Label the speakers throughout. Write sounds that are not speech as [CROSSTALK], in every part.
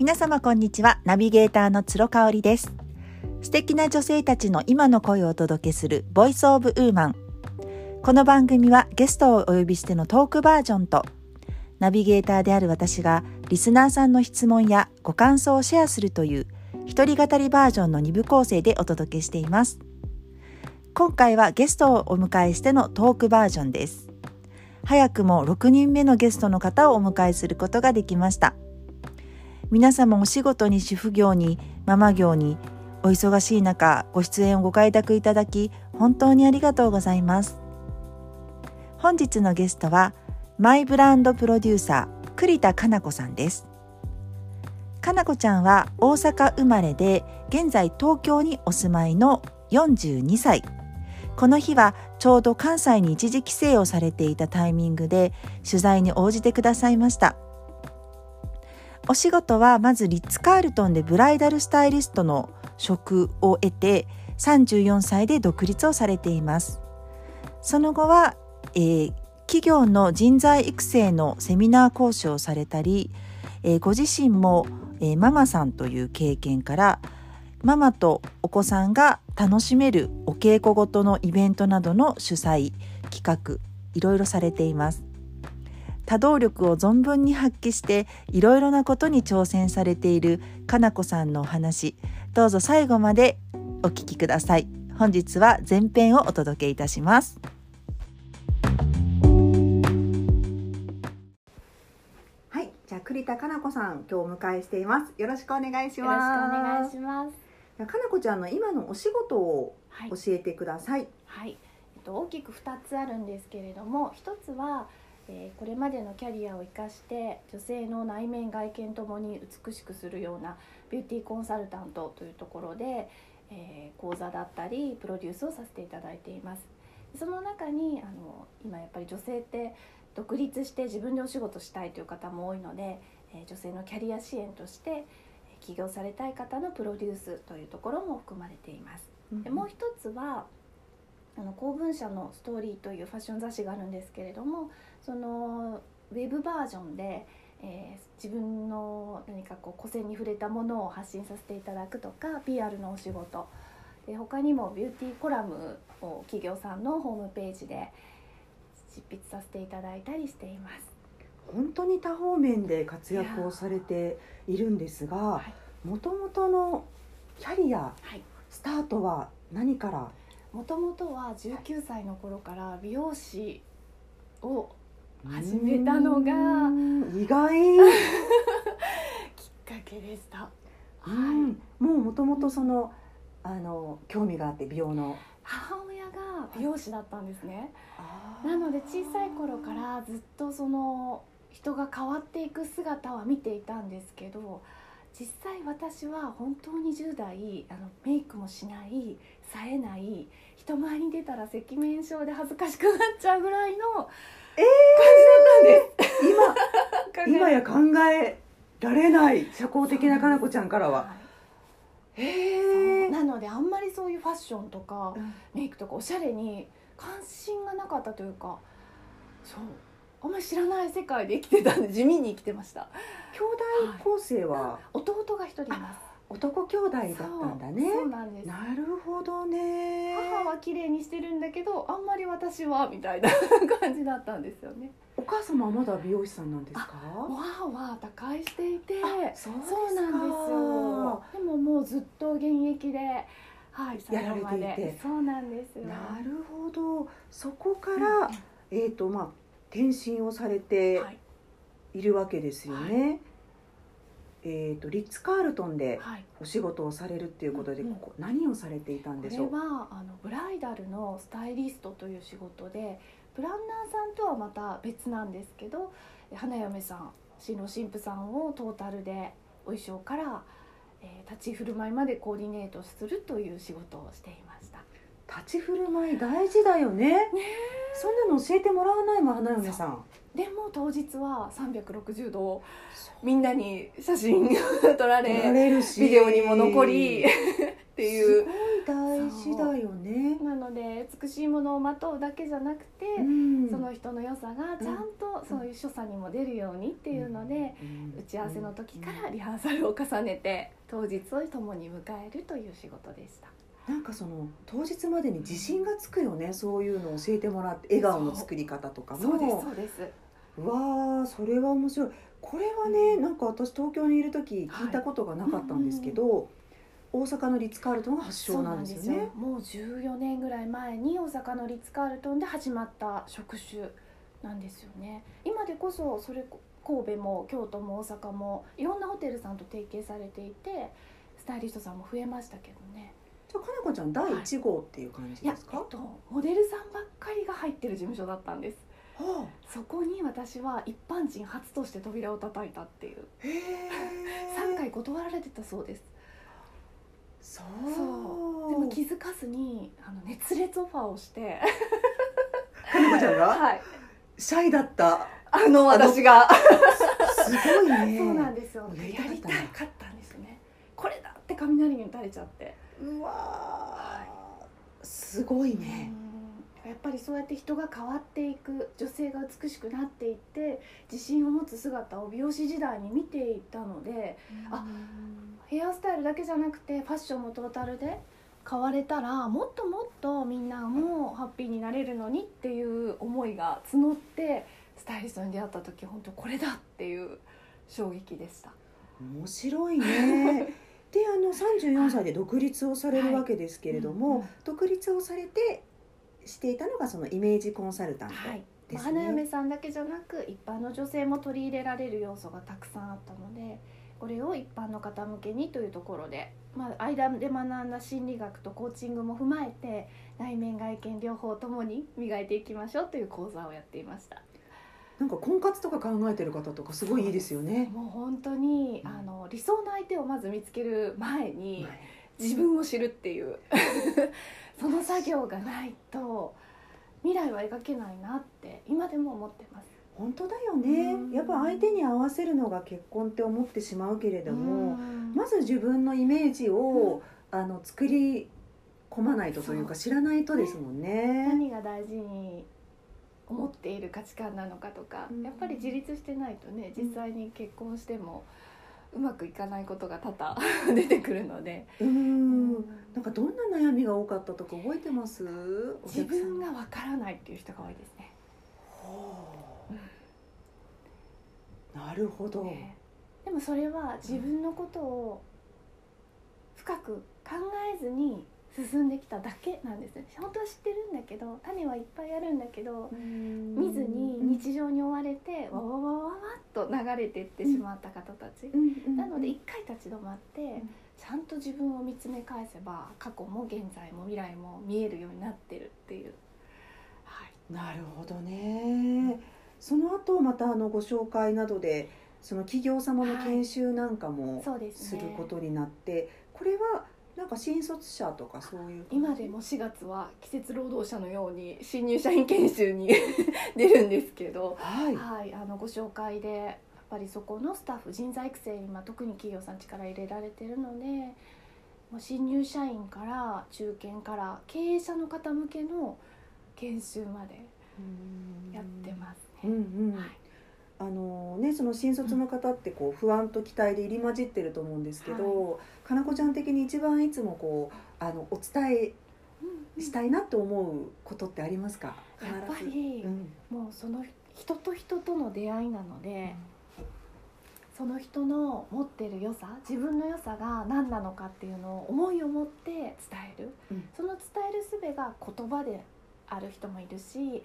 Speaker 1: 皆様こんにちは。ナビゲーターの鶴香織です。素敵な女性たちの今の声をお届けするボイスオブウーマン。この番組はゲストをお呼びしてのトークバージョンとナビゲーターである私がリスナーさんの質問やご感想をシェアするという一人語りバージョンの2部構成でお届けしています。今回はゲストをお迎えしてのトークバージョンです。早くも6人目のゲストの方をお迎えすることができました。皆様お仕事に主婦業にママ業にお忙しい中ご出演をご開拓いただき本当にありがとうございます。本日のゲストはマイブランドプロデューサー栗田かな子さんです。かな子ちゃんは大阪生まれで現在東京にお住まいの42歳。この日はちょうど関西に一時帰省をされていたタイミングで取材に応じてくださいました。お仕事はまずリッツ・カールトンでブライダルスタイリストの職を得て34歳で独立をされています。その後は、えー、企業の人材育成のセミナー講師をされたり、えー、ご自身も、えー、ママさんという経験からママとお子さんが楽しめるお稽古ごとのイベントなどの主催企画いろいろされています。多動力を存分に発揮していろいろなことに挑戦されているかなこさんのお話。どうぞ最後までお聞きください。本日は前編をお届けいたします。はいじゃあ栗田かなこさん今日お迎えしています。よろしくお願いします。
Speaker 2: よろしくお願いします。
Speaker 1: かなこちゃんの今のお仕事を教えてください。
Speaker 2: はい、えっと大きく二つあるんですけれども、一つは、えー、これまでのキャリアを生かして女性の内面外見ともに美しくするようなビューティーコンサルタントというところで、えー、講座だったりプロデュースをさせていただいています。その中にあの今やっぱり女性って独立して自分でお仕事したいという方も多いので、えー、女性のキャリア支援として起業されたい方のプロデュースというところも含まれています。でもう一つはあの公文社のストーリーというファッション雑誌があるんですけれどもそのウェブバージョンで、えー、自分の何かこう個性に触れたものを発信させていただくとか PR のお仕事。で他にもビューティーコラムを企業さんのホームページで執筆させていただいたりしています。
Speaker 1: 本当に多方面で活躍をされているんですがもともとのキャリア、スタートは何から？
Speaker 2: もともとは19歳の頃から美容師を始めたのが。
Speaker 1: 意外。[LAUGHS]
Speaker 2: きっかけでした。
Speaker 1: はい、もうもともとそのあの興味があって美容の。
Speaker 2: 母親が美容師だったんですね。なので小さい頃からずっとその人が変わっていく姿は見ていたんですけど実際私は本当に10代あのメイクもしない冴えない人前に出たら赤面症で恥ずかしくなっちゃうぐらいの感じだったん
Speaker 1: です、えー、今今や考えられない社交的なかなこちゃんからは。はい。
Speaker 2: へなのであんまりそういうファッションとか、メイクとかおしゃれに関心がなかったというかそう。あんまり知らない世界で生きてたんで地味に生きてました。
Speaker 1: 兄弟構成は、はい、
Speaker 2: 弟が一人います
Speaker 1: 男兄弟だったんだね。
Speaker 2: そうなんです。
Speaker 1: なるほどね。
Speaker 2: 母は綺麗にしてるんだけどあんまり私はみたいな [LAUGHS] 感じだったんですよね。
Speaker 1: お母様はまだ美容師さんなんですか？
Speaker 2: 母は他界していて
Speaker 1: そう
Speaker 2: なんですよ。でももうずっと現役ではい、
Speaker 1: やられていて。
Speaker 2: そうなんですよ。
Speaker 1: なるほど。そこから、うん、えっ、ー、とまあ転身をされているわけですよね。はい、えーと、リッツ・カールトンでお仕事をされるっていうことで、ここ何をされていたんでしょう？
Speaker 2: これはあのブライダルのスタイリストという仕事でプランナーさんとはまた別なんですけど花嫁さん新郎新婦さんをトータルでお衣装から、えー、立ち振る舞いまでコーディネートするという仕事をしていました。
Speaker 1: 立ち振る舞い大事だよね。ねそんなの教えてもらわないもん花嫁さん。
Speaker 2: でも当日は360度みんなに写真 [LAUGHS] 撮られビデオにも残り。[LAUGHS] っていう。
Speaker 1: すごい大事だよね。
Speaker 2: なので美しいものをまとうだけじゃなくて、うん、その人の良さがちゃんとそういう所作にも出るようにっていうので、打ち合わせの時からリハーサルを重ねて当日を共に迎えるという仕事でした。
Speaker 1: なんかその当日までに自信がつくよねそういうのを教えてもらって笑顔の作り方とかも。
Speaker 2: そうですそうです。
Speaker 1: うわーそれは面白い。これはねなんか私東京にいる時聞いたことがなかったんですけど、大阪のリッツ・カールトンが発祥なんですよ。ね。
Speaker 2: もう14年ぐらい前に大阪のリッツ・カールトンで始まった職種なんですよね。今でこそそれ神戸も京都も大阪もいろんなホテルさんと提携されていてスタイリストさんも増えましたけどね
Speaker 1: じゃあかなこちゃん第1号っていう感じですか、
Speaker 2: はい、えっと、モデルさんばっかりが入ってる事務所だったんです、はあ、そこに私は一般人初として扉を叩いたっていう。3回断られてたそうです。そう。でも気づかずにあの熱烈オファーをして。
Speaker 1: かなこちゃんが、[LAUGHS]
Speaker 2: はい、
Speaker 1: シャイだった。
Speaker 2: あの私が。
Speaker 1: すごいね。
Speaker 2: そうなんですよ。やりたかったんですね。これだって雷に打たれちゃって
Speaker 1: うわ、はい、すごいね。
Speaker 2: やっぱりそうやって人が変わっていく。女性が美しくなっていって自信を持つ姿を美容師時代に見ていたのであヘアスタイルだけじゃなくてファッションもトータルで変われたらもっともっとみんなもハッピーになれるのにっていう思いが募ってスタイリストに出会った時本当これだっていう衝撃でした。
Speaker 1: 面白いね [LAUGHS] であの34歳で独立をされるわけですけれども、はい独立をされてしていたのがそのイメージコンサルタントですね、
Speaker 2: 花嫁さんだけじゃなく一般の女性も取り入れられる要素がたくさんあったのでこれを一般の方向けにというところで、まあ、間で学んだ心理学とコーチングも踏まえて内面外見両方ともに磨いていきましょうという講座をやっていました。
Speaker 1: なんか婚活とか考えてる方とかすごいいいですよね。
Speaker 2: もう本当に、うん、あの理想の相手をまず見つける前に、自分を知るっていう。[LAUGHS] その作業がないと未来は描けないなって今でも思ってます。
Speaker 1: 本当だよね、やっぱ相手に合わせるのが結婚って思ってしまうけれども、まず自分のイメージを、あの作り込まないとというか知らないとですもんね。
Speaker 2: 何が大事に思っている価値観なのかとか、やっぱり自立してないとね実際に結婚しても。うまくいかないことが多々 [LAUGHS] 出てくるので。
Speaker 1: うん。なんかどんな悩みが多かったとか覚えてます？
Speaker 2: 自分がわからないっていう人が多いですね。
Speaker 1: なるほど、ね、
Speaker 2: でもそれは自分のことを深く考えずに進んできただけなんですね本当は知ってるんだけど種はいっぱいあるんだけど見ずに日常に追われてわわわわわっと流れていってしまった方たち、なので一回立ち止まってちゃんと自分を見つめ返せば過去も現在も未来も見えるようになってるっていう。
Speaker 1: はい、なるほどね。その後またあのご紹介などでその企業様の研修なんかもすることになって、はいね、これはなんか新卒者とかそういう
Speaker 2: 今でも4月は季節労働者のように新入社員研修に [LAUGHS] 出るんですけど、はい、はい、あのご紹介でやっぱりそこのスタッフ人材育成に今特に企業さん力入れられてるのでもう新入社員から中堅から経営者の方向けの研修までやってますね。うんうん。はい
Speaker 1: あのね、その新卒の方ってこう不安と期待で入り混じってると思うんですけど、はい、かなこちゃん的に一番いつもこうあのお伝えしたいなと思うことってありますか？
Speaker 2: やっぱり、うん、もうその人と人との出会いなので、うん、その人の持ってる良さ自分の良さが何なのかっていうのを思いを持って伝える、うん、その伝える術が言葉である人もいるし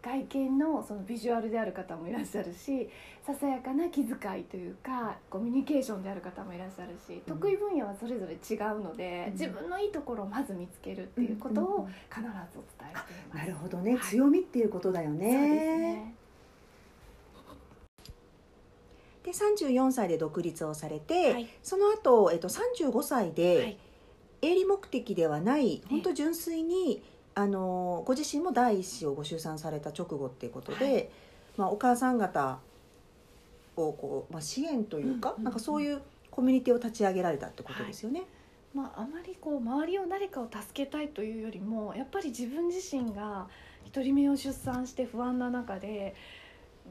Speaker 2: 外見のそのビジュアルである方もいらっしゃるしささやかな気遣いというかコミュニケーションである方もいらっしゃるし、うん、得意分野はそれぞれ違うので、うん、自分のいいところをまず見つけるっていうことを必ずお伝えしています。
Speaker 1: なるほどね、はい、強みっていうことだよね。そうですね。で34歳で独立をされて、はい、その後、えっと35歳で、営利目的ではない、本当純粋にあのご自身も第一子をご出産された直後っていうことで、はい、まあ、お母さん方をこう、まあ、支援というか、うんうんうん、なんかそういうコミュニティを立ち上げられたってことですよね。はい。
Speaker 2: まあ、あまりこう周りを誰かを助けたいというよりもやっぱり自分自身が1人目を出産して不安な中で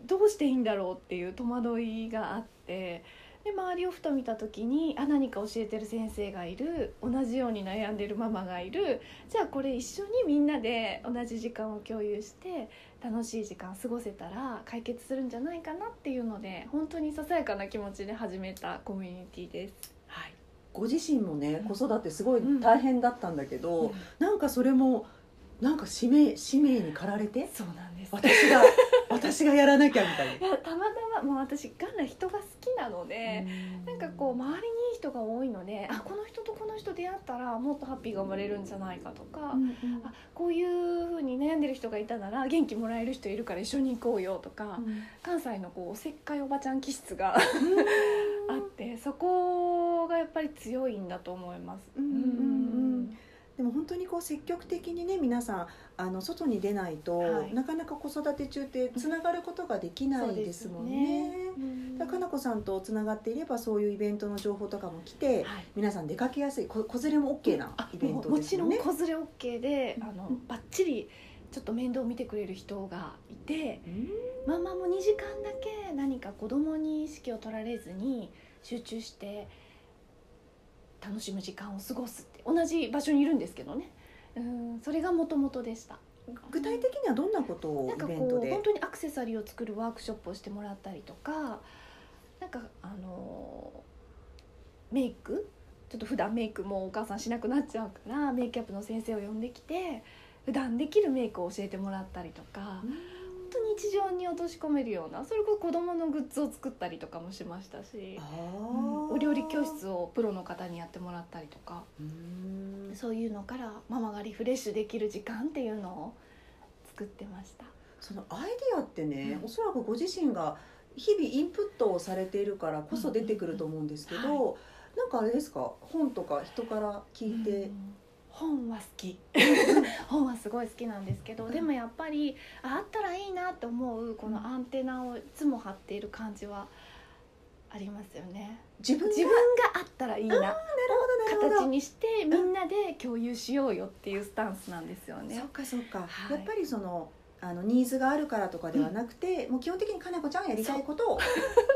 Speaker 2: どうしていいんだろうっていう戸惑いがあってで周りをふと見た時にあ何か教えてる先生がいる。同じように悩んでるママがいる。じゃあこれ一緒にみんなで同じ時間を共有して楽しい時間過ごせたら解決するんじゃないかなっていうので本当にささやかな気持ちで始めたコミュニティです。はい、
Speaker 1: ご自身もね
Speaker 2: うん。
Speaker 1: 子育てすごい大変だったんだけど、
Speaker 2: うん。
Speaker 1: なんかそれもなんか使命使命に駆られて
Speaker 2: そうなんです。
Speaker 1: 私が私がやらなきゃみたい
Speaker 2: いやたまたまもう私元来人が好きなので、
Speaker 1: な
Speaker 2: なんかこう周りにいい人が多いのであこの人とこの人出会ったらもっとハッピーが生まれるんじゃないかとか、
Speaker 1: うんうん。
Speaker 2: あこういうふうに悩んでる人がいたなら元気もらえる人いるから一緒に行こうよとか、関西のこうおせっかいおばちゃん気質が [LAUGHS] あってそこがやっぱり強いんだと思います。
Speaker 1: うんうんうんでも本当にこう積極的にね皆さんあの外に出ないと、
Speaker 2: はい。
Speaker 1: なかなか子育て中ってつながることができないですもんね。だかなこさんとつながっていればそういうイベントの情報とかも来て
Speaker 2: はい。
Speaker 1: 皆さん出かけやすいこ子連れも OK な
Speaker 2: あ
Speaker 1: イベント
Speaker 2: もち
Speaker 1: ですよね。
Speaker 2: ろん子連れ OK であの
Speaker 1: うん。
Speaker 2: バッチリちょっと面倒を見てくれる人がいて
Speaker 1: うん。
Speaker 2: ママも2時間だけ何か子供に意識を取られずに集中して楽しむ時間を過ごすって同じ場所にいるんですけどね。うんそれがもともとでした。
Speaker 1: 具体的にはどんなことをイベントで？
Speaker 2: う本当にアクセサリーを作るワークショップをしてもらったりとかなんかあのメイク？ちょっと普段メイクもお母さんしなくなっちゃうからメイクアップの先生を呼んできて普段できるメイクを教えてもらったりとか
Speaker 1: うん。
Speaker 2: 本当に日常に落とし込めるようなそれこそ子供のグッズを作ったりとかもしましたし、
Speaker 1: あ
Speaker 2: うん
Speaker 1: ー
Speaker 2: お料理教室をプロの方にやってもらったりとか
Speaker 1: うん。
Speaker 2: そういうのからママがリフレッシュできる時間っていうのを作ってました。
Speaker 1: そのアイディアってね、
Speaker 2: うん。
Speaker 1: おそらくご自身が日々インプットをされているからこそ出てくると思うんですけど、
Speaker 2: うんうん
Speaker 1: なんかあれですか？本とか人から聞いて、
Speaker 2: うん本は好き。[LAUGHS] 本はすごい好きなんですけどでもやっぱりああったらいいなって思うこのアンテナをいつも張っている感じはありますよね。
Speaker 1: 自分が？
Speaker 2: 自分があったらいいな。
Speaker 1: なる
Speaker 2: 形にしてみんなで共有しようよっていうスタンスなんですよね。
Speaker 1: そっかそっか、
Speaker 2: はい。
Speaker 1: やっぱりそのあのニーズがあるからとかではなくて、もう基本的にかなこちゃんがやりたいことを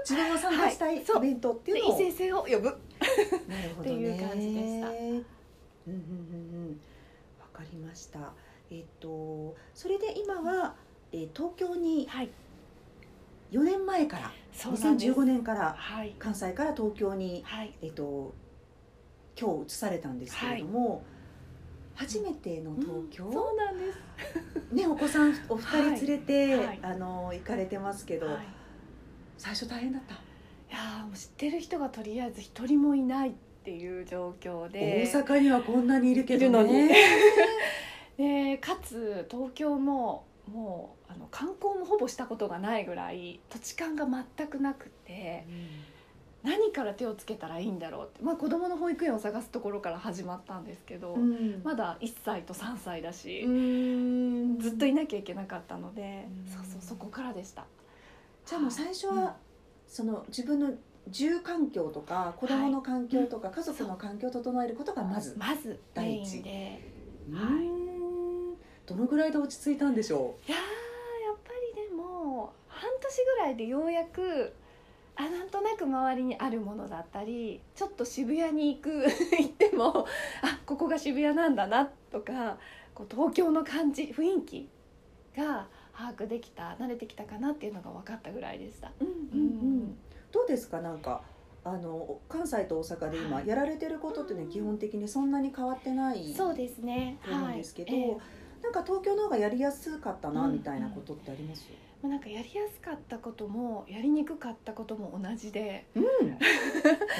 Speaker 1: 自分が参加したいイベントっていうのを、
Speaker 2: で異性性を呼ぶ。
Speaker 1: なるほどね。
Speaker 2: っていう感じでした
Speaker 1: うんうんうんうんわかりましたえっとそれで今は、えー東京に4年前から
Speaker 2: そうなんです
Speaker 1: 2015年から
Speaker 2: はい
Speaker 1: 関西から東京に、
Speaker 2: はい
Speaker 1: えっと、今日移されたんですけれども、初めての東京、
Speaker 2: そうなんです
Speaker 1: ね、お子さんお二人連れて、
Speaker 2: はいはい
Speaker 1: あの行かれてますけど、
Speaker 2: はい
Speaker 1: 最初大変だった、
Speaker 2: いやもう知ってる人がとりあえず一人もいないっていう状況で。
Speaker 1: 大阪にはこんなにいるけどね。[LAUGHS]
Speaker 2: でかつ東京ももうあの観光もほぼしたことがないぐらい土地勘が全くなくて何から手をつけたらいいんだろうって、まあ、子供の保育園を探すところから始まったんですけど、
Speaker 1: うん。
Speaker 2: まだ1歳と3歳だし、
Speaker 1: うん。
Speaker 2: ずっといなきゃいけなかったので、
Speaker 1: うん。
Speaker 2: そうそうそこからでした。
Speaker 1: じゃあもう最初は、
Speaker 2: うん。
Speaker 1: その自分の住環境とか子供の環境とか、家族の環境を整えることがまず、
Speaker 2: まず
Speaker 1: 第一
Speaker 2: ンで。
Speaker 1: う
Speaker 2: はい。
Speaker 1: んどのぐらいで落ち着いたんでしょ
Speaker 2: いやーやっぱりでも半年ぐらいでようやくあなんとなく周りにあるものだったりちょっと渋谷に行く [LAUGHS] 行ってもあここが渋谷なんだなとかこう東京の感じ雰囲気が把握できた慣れてきたかなっていうのが分かったぐらいでした。
Speaker 1: う、うんどうですか？なんかあの関西と大阪で今
Speaker 2: はい。
Speaker 1: やられてることってね、基本的にそんなに変わってない
Speaker 2: そうですね。
Speaker 1: と思うんですけど、
Speaker 2: はい。ええ。
Speaker 1: なんか東京の方がやりやすかったな
Speaker 2: うん
Speaker 1: みたいなことってあります、
Speaker 2: まあなんかやりやすかったこともやりにくかったことも同じで。
Speaker 1: うん、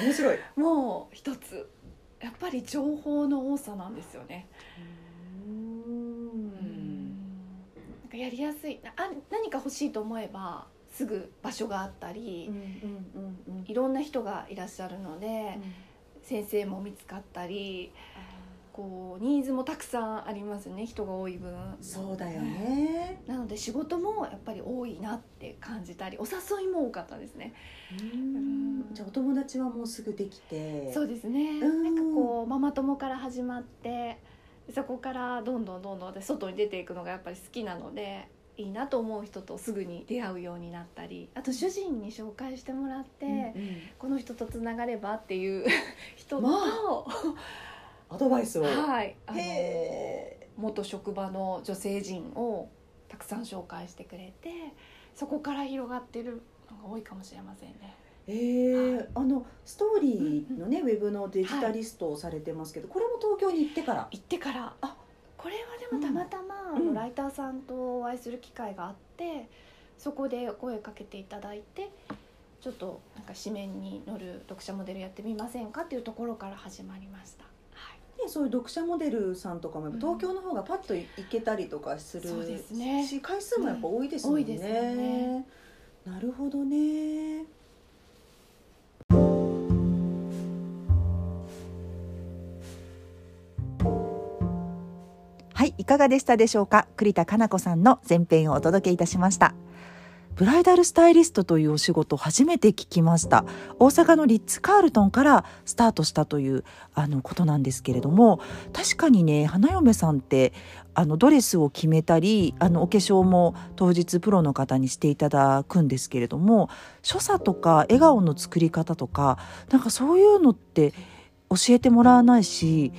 Speaker 1: 面白い。[LAUGHS]
Speaker 2: もう一つ。やっぱり情報の多さなんですよね。なんかやりやすい。あ何か欲しいと思えばすぐ場所があったり、
Speaker 1: うんうんうんうん
Speaker 2: いろんな人がいらっしゃるので、先生も見つかったりこうニーズもたくさんありますね人が多い分。
Speaker 1: そうだよね。
Speaker 2: なので仕事もやっぱり多いなって感じたりお誘いも多かったですね。
Speaker 1: うんじゃあお友達はもうすぐできて。
Speaker 2: そうですね。
Speaker 1: うん
Speaker 2: なんかこうママ友から始まってそこからどんどんどんどんで外に出ていくのがやっぱり好きなのでいいなと思う人とすぐに出会うようになったりあと主人に紹介してもらって、
Speaker 3: うんうん。
Speaker 2: この人とつながればっていう [LAUGHS] 人と、
Speaker 3: ま [LAUGHS] アドバイスを、
Speaker 2: はいあの
Speaker 3: へ
Speaker 2: 元職場の女性陣をたくさん紹介してくれてそこから広がってるのが多いかもしれませんね。
Speaker 3: え。ー
Speaker 2: はい。
Speaker 3: あのストーリーのね、ウェブのデジタリストをされてますけど、これも東京に行ってから？
Speaker 2: 行ってから。
Speaker 3: あ
Speaker 2: これはでもたまたま、
Speaker 3: うん
Speaker 2: あのライターさんとお会いする機会があってそこで声かけていただいてちょっとなんか紙面に載る読者モデルやってみませんかっていうところから始まりました。はい
Speaker 3: ね、そういう読者モデルさんとかも東京の方がパッと行けたりとかする
Speaker 2: そうですね
Speaker 3: し回数もやっぱ多いですもんね。
Speaker 2: うん多いですよね
Speaker 3: なるほどね。
Speaker 1: い、かがでしたでしょうか？栗田かな子さんの前編をお届けいたしました。ブライダルスタイリストというお仕事初めて聞きました。大阪のリッツ・カールトンからスタートしたというあのことなんですけれども、確かにね、花嫁さんってあのドレスを決めたり、あのお化粧も当日プロの方にしていただくんですけれども、所作とか笑顔の作り方とか、なんかそういうのって教えてもらわないし、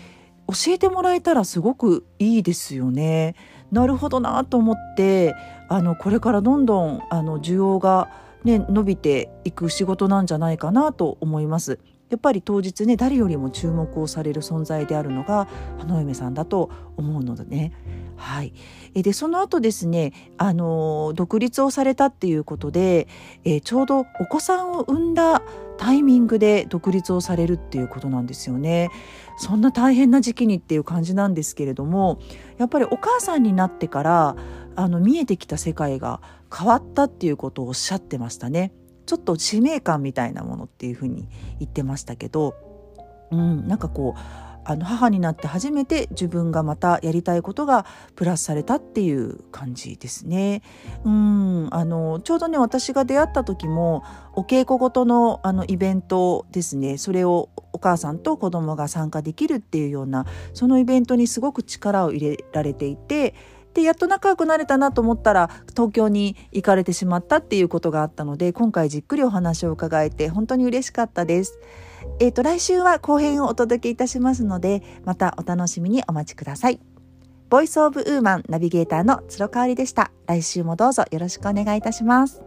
Speaker 1: 教えてもらえたらすごくいいですよね。なるほどなと思ってあのこれからどんどんあの需要が、ね、伸びていく仕事なんじゃないかなと思います。やっぱり当日ね誰よりも注目をされる存在であるのが花嫁さんだと思うのでね。はい、でその後ですねあの独立をされたっていうことで、えちょうどお子さんを産んだタイミングで独立をされるっていうことなんですよね。そんな大変な時期にっていう感じなんですけれどもやっぱりお母さんになってからあの見えてきた世界が変わったっていうことをおっしゃってましたね。ちょっと使命感みたいなものっていうふうに言ってましたけど、うん、なんかこうあの母になって初めて自分がまたやりたいことがプラスされたっていう感じですね。うんあのちょうどね私が出会った時もお稽古ごとのあのイベントですねそれをお母さんと子供が参加できるっていうようなそのイベントにすごく力を入れられていてでやっと仲良くなれたなと思ったら東京に行かれてしまったっていうことがあったので今回じっくりお話を伺えて本当に嬉しかったです。えっ、と来週は後編をお届けいたしますのでまたお楽しみにお待ちください。ボイスオブウーマンナビゲーターの鶴香里でした。来週もどうぞよろしくお願いいたします。